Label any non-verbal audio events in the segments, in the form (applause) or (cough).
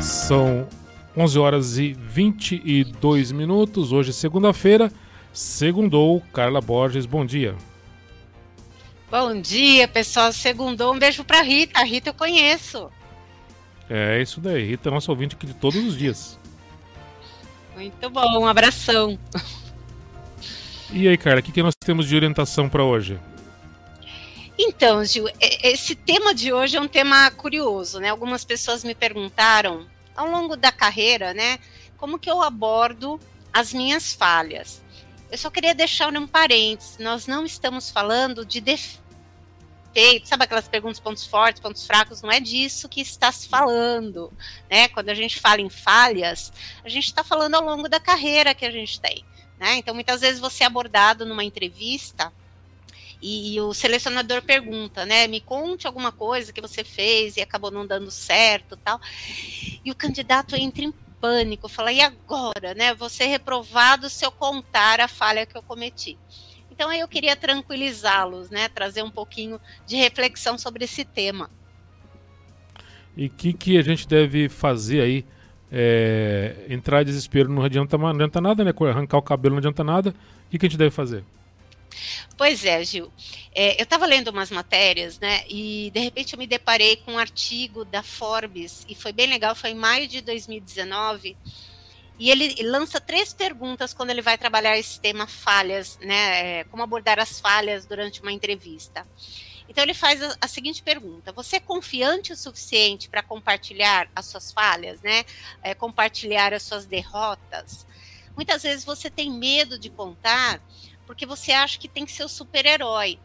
São 11 horas e 22 minutos. Hoje, segunda-feira. Segundou, Carla Borges. Bom dia. Bom dia, pessoal. Segundou. Um beijo para Rita. A Rita eu conheço. É isso daí. Rita é nosso ouvinte aqui de todos os dias. Muito bom. Um abração. E aí, Carla, o que, que nós temos de orientação para hoje? Então, Gil, esse tema de hoje é um tema curioso, né? Algumas pessoas me perguntaram ao longo da carreira, né, como que eu abordo as minhas falhas. Eu só queria deixar um parênteses, nós não estamos falando de defeitos, sabe aquelas perguntas pontos fortes, pontos fracos, não é disso que está se falando, né? Quando a gente fala em falhas, a gente está falando ao longo da carreira que a gente tem, né? Então, muitas vezes você é abordado numa entrevista e, e, o selecionador pergunta, né? Me conte alguma coisa que você fez e acabou não dando certo, tal. E o candidato entra em pânico, fala: "E agora, né? Ser reprovado se eu contar a falha que eu cometi". Então aí eu queria tranquilizá-los, né? Trazer um pouquinho de reflexão sobre esse tema. E o que, que a gente deve fazer aí? É, entrar em desespero não adianta, não adianta nada, né? Arrancar o cabelo não adianta nada. O que, que a gente deve fazer? Pois é, Gil. É, eu estava lendo umas matérias, né? E de repente eu me deparei com um artigo da Forbes, e foi bem legal, foi em maio de 2019. E ele lança três perguntas quando ele vai trabalhar esse tema falhas, né? É, como abordar as falhas durante uma entrevista. Então ele faz a, a seguinte pergunta: Você é confiante o suficiente para compartilhar as suas falhas, né? É, compartilhar as suas derrotas? Muitas vezes você tem medo de contar porque você acha que tem que ser o super-herói.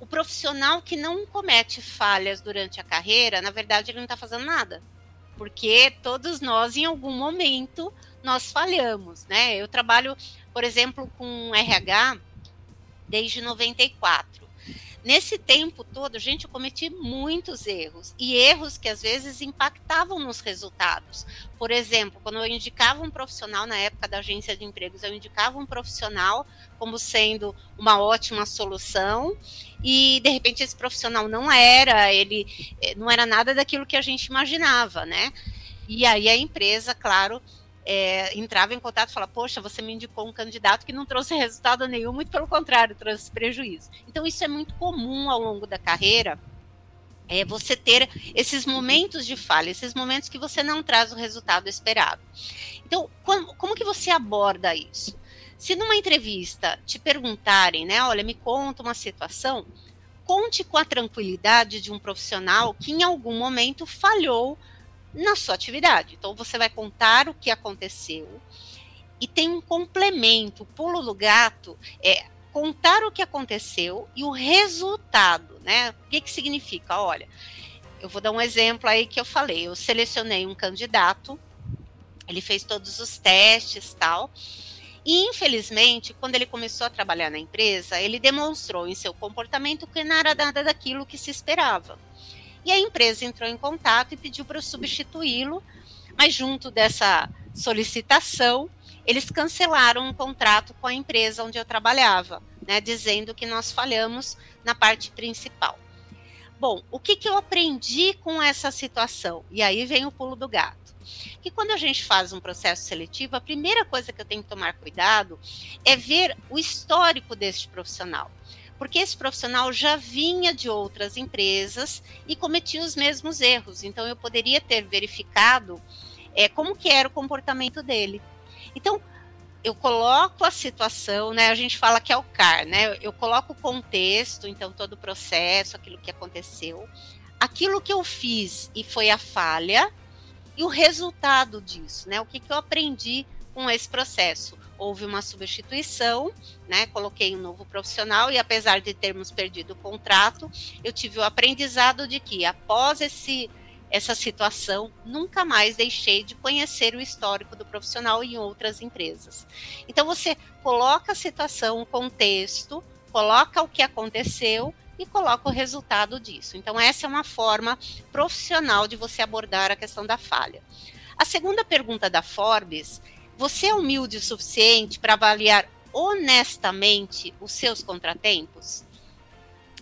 O profissional que não comete falhas durante a carreira, na verdade, ele não está fazendo nada. Porque todos nós, em algum momento, nós falhamos, né? Eu trabalho, por exemplo, com RH desde 94. Nesse tempo todo, gente, eu cometi muitos erros e erros que às vezes impactavam nos resultados. Por exemplo, quando eu indicava um profissional na época da agência de empregos, eu indicava um profissional como sendo uma ótima solução e de repente esse profissional não era, ele eh, não era nada daquilo que a gente imaginava, né? E aí a empresa, claro, é, entrava em contato e falava, poxa, você me indicou um candidato que não trouxe resultado nenhum, muito pelo contrário, trouxe prejuízo. Então, isso é muito comum ao longo da carreira, é você ter esses momentos de falha, esses momentos que você não traz o resultado esperado. Então, como, como que você aborda isso? Se numa entrevista te perguntarem, né, olha, me conta uma situação, conte com a tranquilidade de um profissional que em algum momento falhou na sua atividade. Então, você vai contar o que aconteceu e tem um complemento. O pulo do gato é contar o que aconteceu e o resultado, né? O que, que significa? Olha, eu vou dar um exemplo aí que eu falei. Eu selecionei um candidato, ele fez todos os testes tal. E, infelizmente, quando ele começou a trabalhar na empresa, ele demonstrou em seu comportamento que não era nada daquilo que se esperava. E a empresa entrou em contato e pediu para eu substituí-lo, mas junto dessa solicitação, eles cancelaram um contrato com a empresa onde eu trabalhava, né, dizendo que nós falhamos na parte principal. Bom, o que, que eu aprendi com essa situação? E aí vem o pulo do gato. Que quando a gente faz um processo seletivo, a primeira coisa que eu tenho que tomar cuidado é ver o histórico deste profissional porque esse profissional já vinha de outras empresas e cometia os mesmos erros. Então, eu poderia ter verificado é, como que era o comportamento dele. Então, eu coloco a situação, né? A gente fala que é o CAR, né? Eu coloco o contexto, então todo o processo, aquilo que aconteceu, aquilo que eu fiz e foi a falha e o resultado disso, né? O que, que eu aprendi com esse processo? Houve uma substituição, né? Coloquei um novo profissional e apesar de termos perdido o contrato, eu tive o aprendizado de que após esse essa situação, nunca mais deixei de conhecer o histórico do profissional em outras empresas. Então você coloca a situação, o contexto, coloca o que aconteceu e coloca o resultado disso. Então essa é uma forma profissional de você abordar a questão da falha. A segunda pergunta da Forbes você é humilde o suficiente para avaliar honestamente os seus contratempos?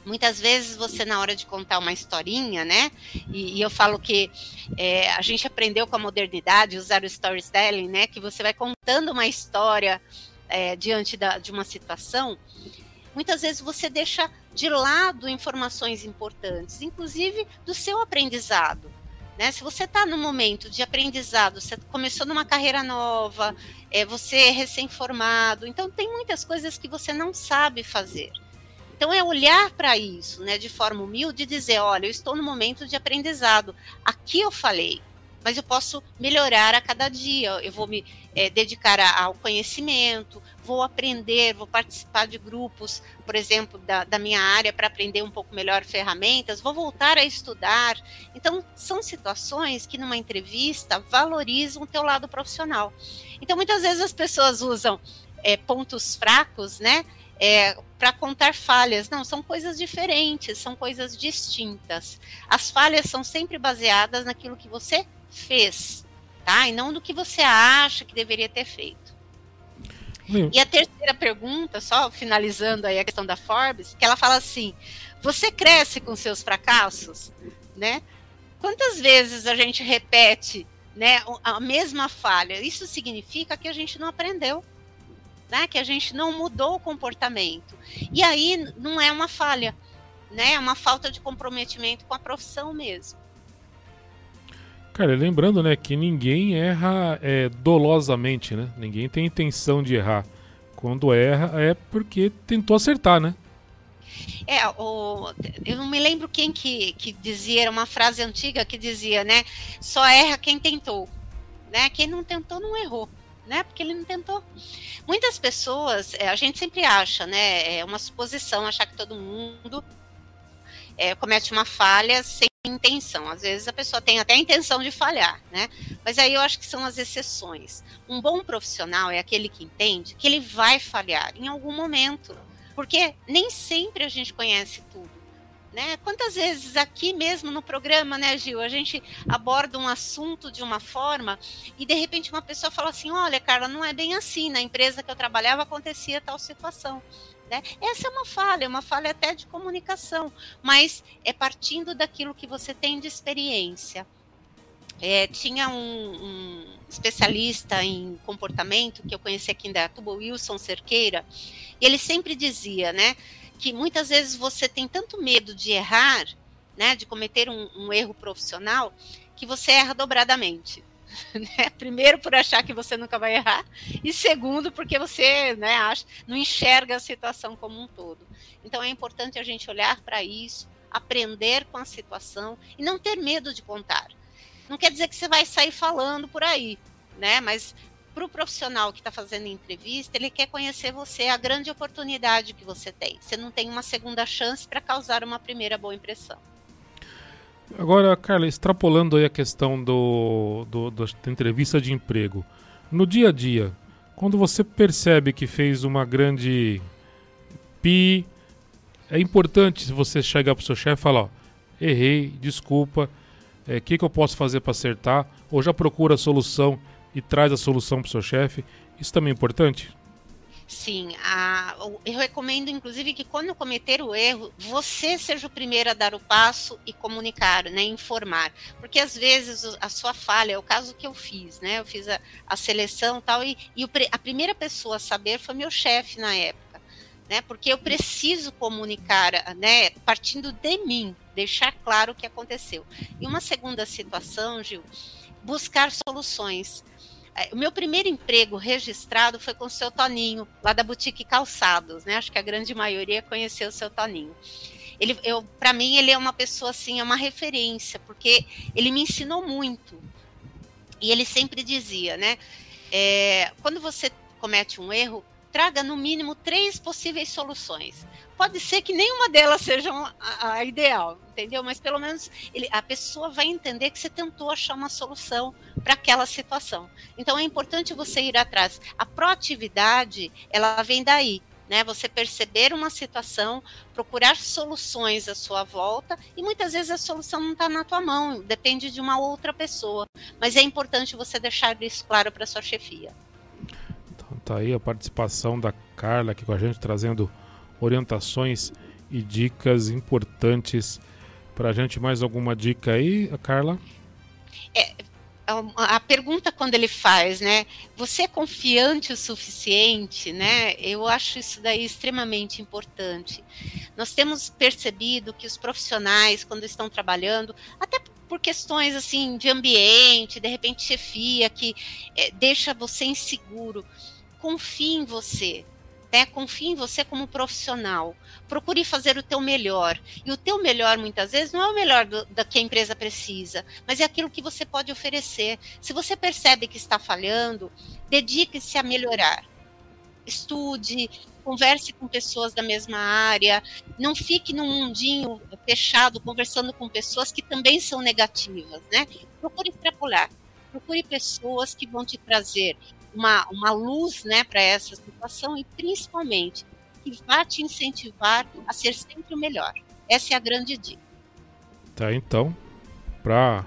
Muitas vezes você, na hora de contar uma historinha, né? E, e eu falo que é, a gente aprendeu com a modernidade, usar o storytelling, né? Que você vai contando uma história é, diante da, de uma situação. Muitas vezes você deixa de lado informações importantes, inclusive do seu aprendizado. Né? Se você está no momento de aprendizado, você começou numa carreira nova, é, você é recém-formado, então tem muitas coisas que você não sabe fazer. Então é olhar para isso, né, de forma humilde e dizer, olha, eu estou no momento de aprendizado. Aqui eu falei, mas eu posso melhorar a cada dia. Eu vou me é, dedicar a, ao conhecimento, vou aprender, vou participar de grupos, por exemplo, da, da minha área para aprender um pouco melhor ferramentas, vou voltar a estudar. Então, são situações que numa entrevista valorizam o teu lado profissional. Então, muitas vezes as pessoas usam é, pontos fracos, né? É, para contar falhas. Não, são coisas diferentes, são coisas distintas. As falhas são sempre baseadas naquilo que você fez, tá? E não do que você acha que deveria ter feito. E a terceira pergunta, só finalizando aí a questão da Forbes, que ela fala assim: você cresce com seus fracassos, né? Quantas vezes a gente repete, né, a mesma falha? Isso significa que a gente não aprendeu, né? Que a gente não mudou o comportamento. E aí não é uma falha, né? É uma falta de comprometimento com a profissão mesmo. Cara, lembrando, né, que ninguém erra é, dolosamente, né? Ninguém tem intenção de errar. Quando erra é porque tentou acertar, né? É, o, eu não me lembro quem que, que dizia, era uma frase antiga que dizia, né? Só erra quem tentou, né? Quem não tentou não errou, né? Porque ele não tentou. Muitas pessoas, é, a gente sempre acha, né? É uma suposição achar que todo mundo é, comete uma falha sem intenção. Às vezes a pessoa tem até a intenção de falhar, né? Mas aí eu acho que são as exceções. Um bom profissional é aquele que entende que ele vai falhar em algum momento, porque nem sempre a gente conhece tudo. Né? Quantas vezes aqui mesmo no programa, né, Gil, a gente aborda um assunto de uma forma e de repente uma pessoa fala assim: olha, Carla, não é bem assim. Na empresa que eu trabalhava acontecia tal situação. Né? Essa é uma falha, é uma falha até de comunicação, mas é partindo daquilo que você tem de experiência. É, tinha um, um, especialista em comportamento que eu conheci aqui em Datuba, Wilson Cerqueira, e ele sempre dizia, né, que muitas vezes você tem tanto medo de errar, né, de cometer um, um erro profissional, que você erra dobradamente. (laughs) Né? Primeiro por achar que você nunca vai errar e segundo porque você né, acha, não enxerga a situação como um todo. Então é importante a gente olhar para isso, aprender com a situação e não ter medo de contar. Não quer dizer que você vai sair falando por aí, né? Mas para o profissional que está fazendo entrevista, ele quer conhecer você, a grande oportunidade que você tem. Você não tem uma segunda chance para causar uma primeira boa impressão. Agora, Carla, extrapolando aí a questão do, do, da entrevista de emprego. No dia a dia, quando você percebe que fez uma grande pi, é importante você chegar para o seu chefe e falar, ó, errei, desculpa, o é, que, que eu posso fazer para acertar? Ou já procura a solução e traz a solução para o seu chefe. Isso também é importante? Sim, a, eu recomendo, inclusive, que quando cometer o erro, você seja o primeiro a dar o passo e comunicar, né, informar. Porque às vezes a sua falha, é o caso que eu fiz, né? Eu fiz a, a seleção tal, e, e o, a primeira pessoa a saber foi meu chefe na época. Né, porque eu preciso comunicar, né, partindo de mim, deixar claro o que aconteceu. E uma segunda situação, Gil, buscar soluções. É, o meu primeiro emprego registrado foi com o seu Toninho, lá da Boutique Calçados, né? Acho que a grande maioria conheceu o seu Toninho. Ele, eu, para mim, ele é uma pessoa assim, é uma referência, porque ele me ensinou muito. E ele sempre dizia, né? É, quando você comete um erro, traga no mínimo três possíveis soluções. Pode ser que nenhuma delas seja a, a ideal, entendeu? Mas pelo menos ele, a pessoa vai entender que você tentou achar uma solução para aquela situação. Então é importante você ir atrás. A proatividade, ela vem daí. Né, você perceber uma situação, procurar soluções à sua volta e muitas vezes a solução não está na tua mão, depende de uma outra pessoa. Mas é importante você deixar isso claro para sua chefia. Tá aí a participação da Carla aqui com a gente, trazendo orientações e dicas importantes para a gente. Mais alguma dica aí, Carla? É, a pergunta quando ele faz, né? Você é confiante o suficiente, né? Eu acho isso daí extremamente importante. Nós temos percebido que os profissionais, quando estão trabalhando, até por questões assim de ambiente, de repente chefia, que é, deixa você inseguro, confie em você, né? Confie em você como profissional. Procure fazer o teu melhor. E o teu melhor, muitas vezes, não é o melhor do, da que a empresa precisa, mas é aquilo que você pode oferecer. Se você percebe que está falhando, dedique-se a melhorar. Estude, converse com pessoas da mesma área, não fique num mundinho fechado conversando com pessoas que também são negativas, né? Procure extrapolar, procure pessoas que vão te trazer uma, uma luz né, para essa situação e principalmente que vai te incentivar a ser sempre o melhor. Essa é a grande dica. Tá, então, para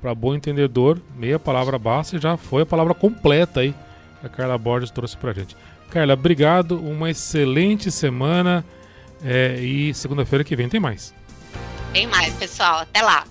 para bom entendedor, meia palavra basta e já foi a palavra completa aí que a Carla Borges trouxe para gente. Carla, obrigado, uma excelente semana é, e segunda-feira que vem tem mais. Tem mais, pessoal. Até lá.